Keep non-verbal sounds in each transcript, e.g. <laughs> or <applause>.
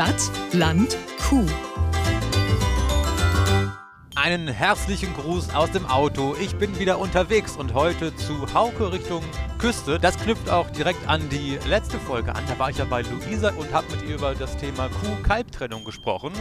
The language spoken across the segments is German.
Stadt, Land, Kuh. Einen herzlichen Gruß aus dem Auto. Ich bin wieder unterwegs und heute zu Hauke Richtung Küste. Das knüpft auch direkt an die letzte Folge an. Da war ich ja bei Luisa und habe mit ihr über das Thema Kuh-Kalb-Trennung gesprochen.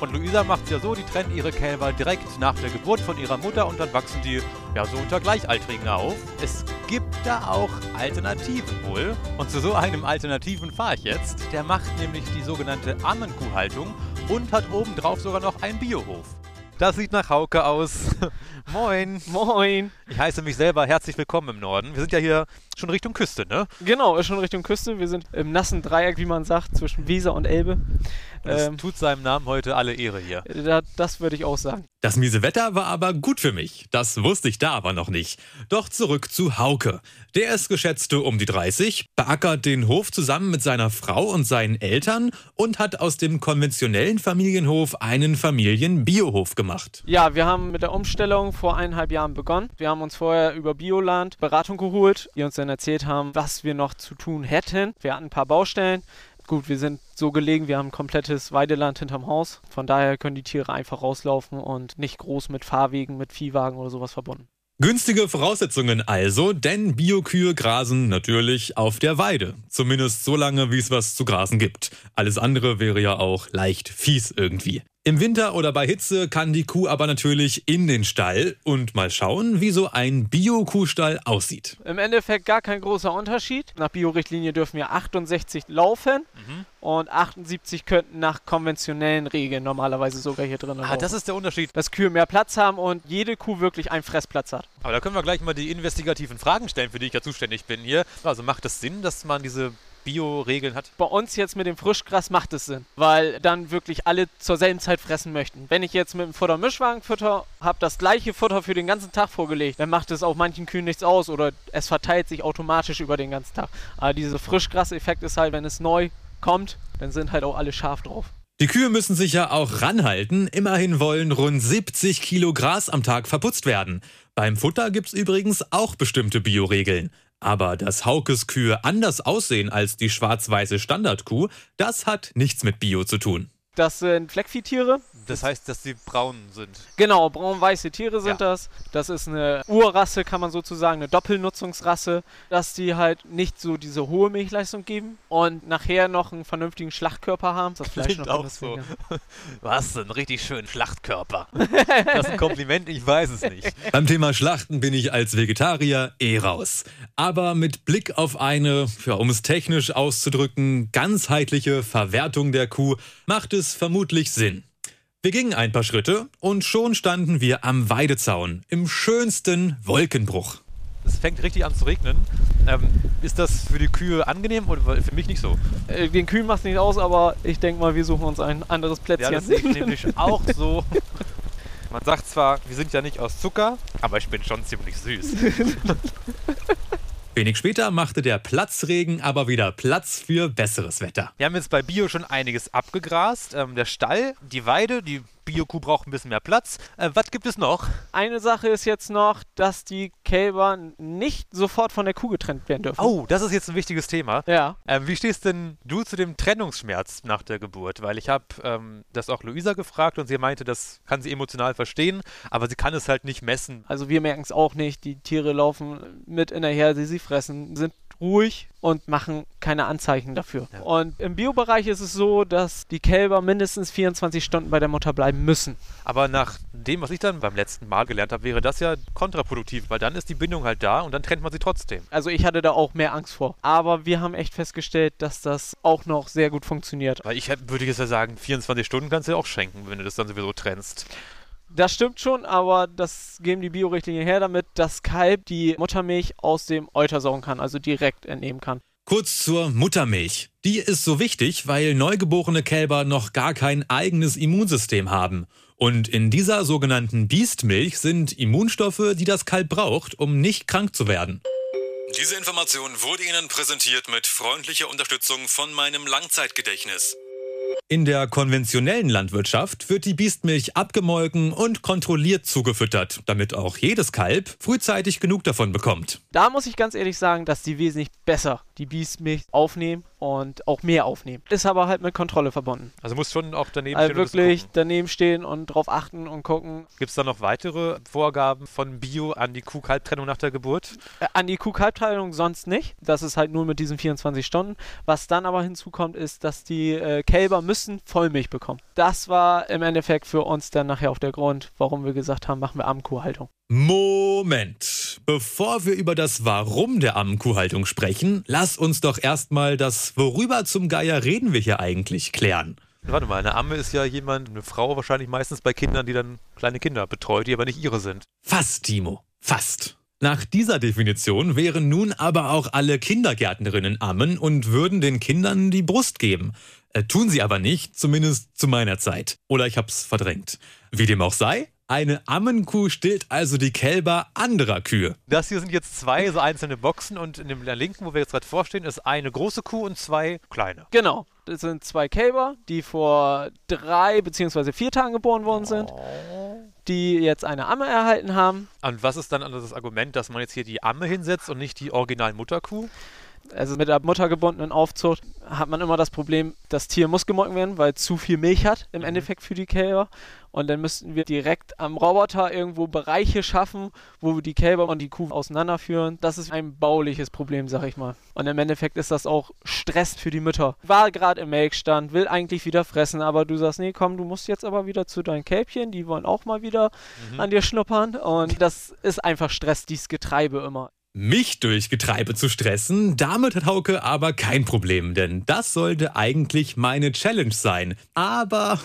Und Luisa macht es ja so, die trennt ihre Kälber direkt nach der Geburt von ihrer Mutter und dann wachsen die ja so unter Gleichaltrigen auf. Es gibt da auch Alternativen wohl. Und zu so einem Alternativen fahre ich jetzt. Der macht nämlich die sogenannte Ammenkuhhaltung und hat obendrauf sogar noch einen Biohof. Das sieht nach Hauke aus. <laughs> Moin. Moin. Ich heiße mich selber herzlich willkommen im Norden. Wir sind ja hier schon Richtung Küste, ne? Genau, schon Richtung Küste. Wir sind im nassen Dreieck, wie man sagt, zwischen Weser und Elbe. Das ähm, tut seinem Namen heute alle Ehre hier. Da, das würde ich auch sagen. Das miese Wetter war aber gut für mich. Das wusste ich da aber noch nicht. Doch zurück zu Hauke. Der ist geschätzte um die 30, beackert den Hof zusammen mit seiner Frau und seinen Eltern und hat aus dem konventionellen Familienhof einen Familienbiohof gemacht. Ja, wir haben mit der Umstellung vor eineinhalb Jahren begonnen. Wir haben uns vorher über Bioland Beratung geholt, die uns dann erzählt haben, was wir noch zu tun hätten. Wir hatten ein paar Baustellen. Gut, wir sind so gelegen, wir haben komplettes Weideland hinterm Haus. Von daher können die Tiere einfach rauslaufen und nicht groß mit Fahrwegen, mit Viehwagen oder sowas verbunden. Günstige Voraussetzungen also, denn Biokühe grasen natürlich auf der Weide. Zumindest so lange, wie es was zu grasen gibt. Alles andere wäre ja auch leicht fies irgendwie. Im Winter oder bei Hitze kann die Kuh aber natürlich in den Stall und mal schauen, wie so ein Bio-Kuhstall aussieht. Im Endeffekt gar kein großer Unterschied. Nach Biorichtlinie dürfen wir 68 laufen mhm. und 78 könnten nach konventionellen Regeln normalerweise sogar hier drin. Ah, das ist der Unterschied. Dass Kühe mehr Platz haben und jede Kuh wirklich einen Fressplatz hat. Aber da können wir gleich mal die investigativen Fragen stellen, für die ich ja zuständig bin hier. Also macht es Sinn, dass man diese Bio-Regeln hat? Bei uns jetzt mit dem Frischgras macht es Sinn, weil dann wirklich alle zur selben Zeit fressen möchten. Wenn ich jetzt mit dem Futtermischwagen fütter, habe das gleiche Futter für den ganzen Tag vorgelegt, dann macht es auch manchen Kühen nichts aus oder es verteilt sich automatisch über den ganzen Tag. Aber dieser Frischgras-Effekt ist halt, wenn es neu kommt, dann sind halt auch alle scharf drauf. Die Kühe müssen sich ja auch ranhalten. Immerhin wollen rund 70 Kilo Gras am Tag verputzt werden. Beim Futter gibt es übrigens auch bestimmte Bioregeln. Aber dass Haukes Kühe anders aussehen als die schwarz-weiße Standardkuh, das hat nichts mit Bio zu tun. Das sind Fleckviehtiere. Das heißt, dass sie braun sind. Genau, braun-weiße Tiere sind ja. das. Das ist eine Urrasse, kann man sozusagen, eine Doppelnutzungsrasse, dass die halt nicht so diese hohe Milchleistung geben und nachher noch einen vernünftigen Schlachtkörper haben. Das Fleisch Klingt noch auch so. <laughs> Was, einen richtig schönen Schlachtkörper. <laughs> das ist ein Kompliment, ich weiß es nicht. <laughs> Beim Thema Schlachten bin ich als Vegetarier eh raus. Aber mit Blick auf eine, ja, um es technisch auszudrücken, ganzheitliche Verwertung der Kuh macht es vermutlich Sinn. Wir gingen ein paar Schritte und schon standen wir am Weidezaun im schönsten Wolkenbruch. Es fängt richtig an zu regnen. Ähm, ist das für die Kühe angenehm oder für mich nicht so? Äh, den Kühen macht es nicht aus, aber ich denke mal, wir suchen uns ein anderes Plätzchen. Ja, das ist nämlich <laughs> auch so. Man sagt zwar, wir sind ja nicht aus Zucker, aber ich bin schon ziemlich süß. <laughs> Wenig später machte der Platzregen aber wieder Platz für besseres Wetter. Wir haben jetzt bei Bio schon einiges abgegrast. Ähm, der Stall, die Weide, die Bio-Kuh braucht ein bisschen mehr Platz. Äh, was gibt es noch? Eine Sache ist jetzt noch, dass die Kälber nicht sofort von der Kuh getrennt werden dürfen. Oh, das ist jetzt ein wichtiges Thema. Ja. Ähm, wie stehst denn du zu dem Trennungsschmerz nach der Geburt? Weil ich habe ähm, das auch Luisa gefragt und sie meinte, das kann sie emotional verstehen, aber sie kann es halt nicht messen. Also wir merken es auch nicht. Die Tiere laufen mit in der Herde, sie fressen, sind ruhig und machen keine Anzeichen dafür. Ja. Und im Biobereich ist es so, dass die Kälber mindestens 24 Stunden bei der Mutter bleiben müssen. Aber nach dem, was ich dann beim letzten Mal gelernt habe, wäre das ja kontraproduktiv, weil dann ist die Bindung halt da und dann trennt man sie trotzdem. Also ich hatte da auch mehr Angst vor. Aber wir haben echt festgestellt, dass das auch noch sehr gut funktioniert. Weil ich würde jetzt ja sagen, 24 Stunden kannst du ja auch schenken, wenn du das dann sowieso trennst. Das stimmt schon, aber das geben die Bio-Richtlinien her, damit das Kalb die Muttermilch aus dem Euter saugen kann, also direkt entnehmen kann. Kurz zur Muttermilch. Die ist so wichtig, weil neugeborene Kälber noch gar kein eigenes Immunsystem haben. Und in dieser sogenannten Biestmilch sind Immunstoffe, die das Kalb braucht, um nicht krank zu werden. Diese Information wurde Ihnen präsentiert mit freundlicher Unterstützung von meinem Langzeitgedächtnis. In der konventionellen Landwirtschaft wird die Biestmilch abgemolken und kontrolliert zugefüttert, damit auch jedes Kalb frühzeitig genug davon bekommt. Da muss ich ganz ehrlich sagen, dass die wesentlich besser die Biestmilch aufnehmen und auch mehr aufnehmen. Ist aber halt mit Kontrolle verbunden. Also muss schon auch daneben Also stehen. und das wirklich daneben stehen und drauf achten und gucken. Gibt es da noch weitere Vorgaben von Bio an die Kuh-Kalb-Trennung nach der Geburt? Äh, An die Kuh-Kalb-Teilung sonst nicht. Das ist halt nur mit diesen 24 Stunden. Was dann aber hinzukommt, ist, dass die äh, Kälber müssen Vollmilch bekommen. Das war im Endeffekt für uns dann nachher auch der Grund, warum wir gesagt haben, machen wir Abendkuhhaltung. Moment. Bevor wir über das Warum der Ammenkuhhaltung sprechen, lass uns doch erstmal das Worüber zum Geier reden wir hier eigentlich klären. Warte mal, eine Amme ist ja jemand, eine Frau wahrscheinlich meistens bei Kindern, die dann kleine Kinder betreut, die aber nicht ihre sind. Fast, Timo. Fast. Nach dieser Definition wären nun aber auch alle Kindergärtnerinnen Ammen und würden den Kindern die Brust geben. Äh, tun sie aber nicht, zumindest zu meiner Zeit. Oder ich hab's verdrängt. Wie dem auch sei, eine Ammenkuh stillt also die Kälber anderer Kühe. Das hier sind jetzt zwei so einzelne Boxen und in dem der linken, wo wir jetzt gerade vorstehen, ist eine große Kuh und zwei kleine. Genau. Das sind zwei Kälber, die vor drei beziehungsweise vier Tagen geboren worden sind, die jetzt eine Amme erhalten haben. Und was ist dann also das Argument, dass man jetzt hier die Amme hinsetzt und nicht die original Mutterkuh? Also mit der muttergebundenen Aufzucht hat man immer das Problem, das Tier muss gemolken werden, weil es zu viel Milch hat im Endeffekt für die Kälber. Und dann müssten wir direkt am Roboter irgendwo Bereiche schaffen, wo wir die Kälber und die Kuh auseinanderführen. Das ist ein bauliches Problem, sag ich mal. Und im Endeffekt ist das auch Stress für die Mütter. War gerade im Melkstand, will eigentlich wieder fressen, aber du sagst, nee, komm, du musst jetzt aber wieder zu deinen Kälbchen, die wollen auch mal wieder an dir schnuppern. Und das ist einfach Stress, dieses Getreibe immer. Mich durch Getreibe zu stressen, damit hat Hauke aber kein Problem, denn das sollte eigentlich meine Challenge sein. Aber.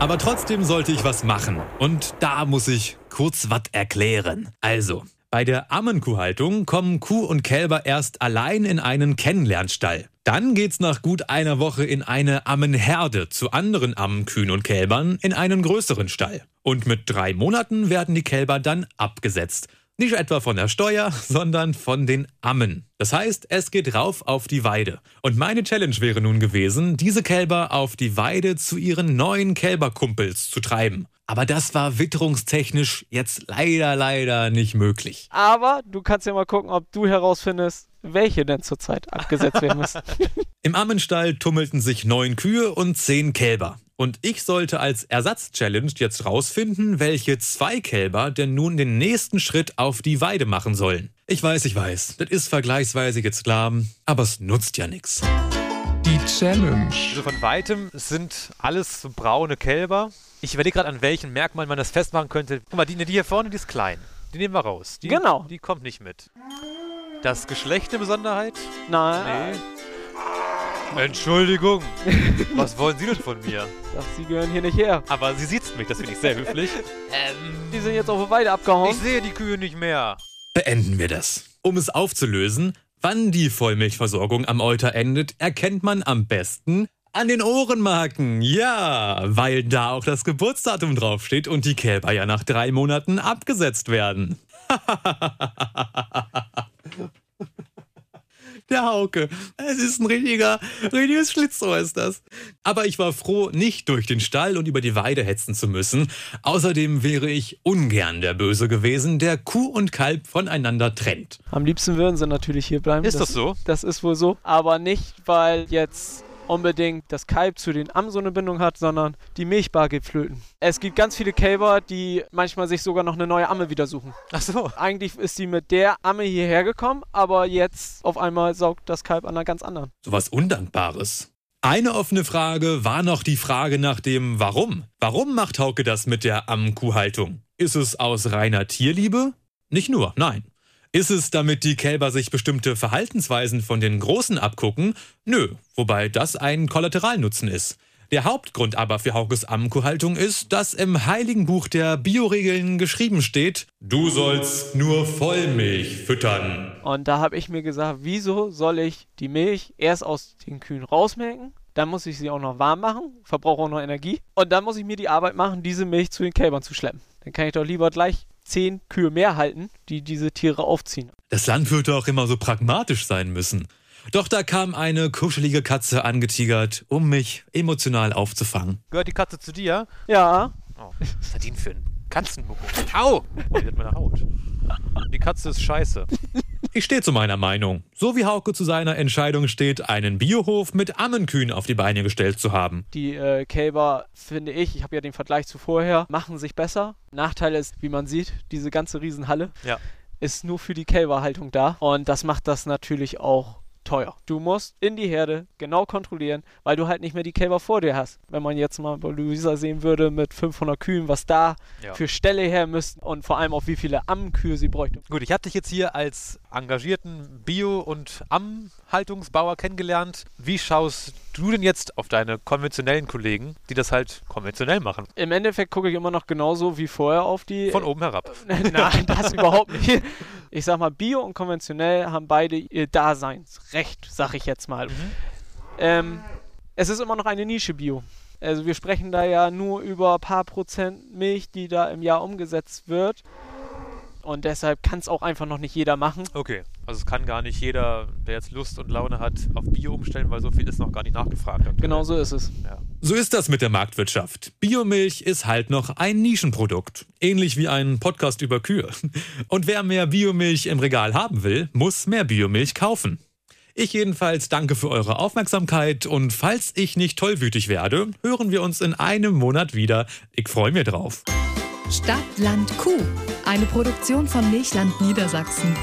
Aber trotzdem sollte ich was machen. Und da muss ich kurz was erklären. Also, bei der Ammenkuhhaltung kommen Kuh und Kälber erst allein in einen Kennenlernstall. Dann geht's nach gut einer Woche in eine Ammenherde zu anderen Ammenkühen und Kälbern in einen größeren Stall. Und mit drei Monaten werden die Kälber dann abgesetzt. Nicht etwa von der Steuer, sondern von den Ammen. Das heißt, es geht rauf auf die Weide. Und meine Challenge wäre nun gewesen, diese Kälber auf die Weide zu ihren neuen Kälberkumpels zu treiben. Aber das war witterungstechnisch jetzt leider, leider nicht möglich. Aber du kannst ja mal gucken, ob du herausfindest, welche denn zurzeit abgesetzt werden müssen. <laughs> Im Ammenstall tummelten sich neun Kühe und zehn Kälber. Und ich sollte als Ersatz-Challenge jetzt rausfinden, welche zwei Kälber denn nun den nächsten Schritt auf die Weide machen sollen. Ich weiß, ich weiß, das ist vergleichsweise jetzt klar, aber es nutzt ja nichts. Die Challenge. Also von weitem sind alles so braune Kälber. Ich überlege gerade, an welchen Merkmalen man das festmachen könnte. Guck mal, die, die hier vorne, die ist klein. Die nehmen wir raus. Die, Genau. Die kommt nicht mit. Das Geschlecht eine Besonderheit? Nein, Nee. Entschuldigung. Was wollen Sie denn von mir? Ach, sie gehören hier nicht her. Aber sie sieht mich, das finde ich sehr höflich. ähm, Die sind jetzt auf der Weide abgehauen. ich sehe die Kühe nicht mehr. Beenden wir das. Um es aufzulösen, wann die Vollmilchversorgung am Euter endet, erkennt man am besten an den Ohrenmarken. Ja, weil da auch das Geburtsdatum draufsteht und die Kälber ja nach drei Monaten abgesetzt werden. <laughs> Der Hauke. Es ist ein richtiger, richtiges Schlitzohr ist das. Aber ich war froh, nicht durch den Stall und über die Weide hetzen zu müssen. Außerdem wäre ich ungern der Böse gewesen, der Kuh und Kalb voneinander trennt. Am liebsten würden sie natürlich hier bleiben. Ist das so? Das ist wohl so. Aber nicht, weil jetzt unbedingt das Kalb zu den Ammen so eine Bindung hat, sondern die Milchbar geht flöten. Es gibt ganz viele Kälber, die manchmal sich sogar noch eine neue Amme wieder suchen. Ach so. Eigentlich ist sie mit der Amme hierher gekommen, aber jetzt auf einmal saugt das Kalb an einer ganz anderen. Sowas Undankbares. Eine offene Frage war noch die Frage nach dem Warum. Warum macht Hauke das mit der Ammenkuhhaltung? Ist es aus reiner Tierliebe? Nicht nur, nein. Ist es, damit die Kälber sich bestimmte Verhaltensweisen von den Großen abgucken? Nö, wobei das ein Kollateralnutzen ist. Der Hauptgrund aber für Haukes Ammenkuhhaltung ist, dass im Heiligen Buch der Bioregeln geschrieben steht, du sollst nur Vollmilch füttern. Und da habe ich mir gesagt, wieso soll ich die Milch erst aus den Kühen rausmelken? Dann muss ich sie auch noch warm machen, verbrauche auch noch Energie. Und dann muss ich mir die Arbeit machen, diese Milch zu den Kälbern zu schleppen. Dann kann ich doch lieber gleich zehn Kühe mehr halten, die diese Tiere aufziehen. Das Land würde auch immer so pragmatisch sein müssen. Doch da kam eine kuschelige Katze angetigert, um mich emotional aufzufangen. Gehört die Katze zu dir? Ja, Oh, was hat die denn für ein Katzenmucko? Au! Oh, die hat meine Haut. Die Katze ist scheiße. Ich stehe zu meiner Meinung. So wie Hauke zu seiner Entscheidung steht, einen Biohof mit Ammenkühen auf die Beine gestellt zu haben. die äh, Kälber, finde ich, ich habe ja den Vergleich zu vorher, machen sich besser. Nachteil ist, wie man sieht, diese ganze Riesenhalle Ja. ist nur für die Kälberhaltung da. Und das macht das natürlich auch teuer. Du musst in die Herde genau kontrollieren, weil du halt nicht mehr die Kälber vor dir hast. Wenn man jetzt mal bei Luisa sehen würde mit 500 Kühen, was da Ja. für Ställe her müssten und vor allem auch wie viele Ammenkühe sie bräuchte. Gut, ich habe dich jetzt hier als engagierten Bio- und Ammenhaltungsbauer kennengelernt. Wie schaust du denn jetzt auf deine konventionellen Kollegen, die das halt konventionell machen? Im Endeffekt gucke ich immer noch genauso wie vorher auf die Von oben herab. <laughs> Nein, das überhaupt nicht. Ich sag mal, Bio und konventionell haben beide ihr Daseinsrecht, sag ich jetzt mal. Ähm, es ist immer noch eine Nische Bio. Also wir sprechen da ja nur über ein paar Prozent Milch, die da im Jahr umgesetzt wird. Und deshalb kann es auch einfach noch nicht jeder machen. Okay, also es kann gar nicht jeder, der jetzt Lust und Laune hat, auf Bio umstellen, weil so viel ist noch gar nicht nachgefragt. aktuell. Genau so ist es. Ja. So ist das mit der Marktwirtschaft. Biomilch ist halt noch ein Nischenprodukt. Ähnlich wie ein Podcast über Kühe. Und wer mehr Biomilch im Regal haben will, muss mehr Biomilch kaufen. Ich jedenfalls danke für eure Aufmerksamkeit und falls ich nicht tollwütig werde, hören wir uns in einem Monat wieder. Ich freue mich drauf. Stadt, Land, Kuh. Eine Produktion von Milchland Niedersachsen.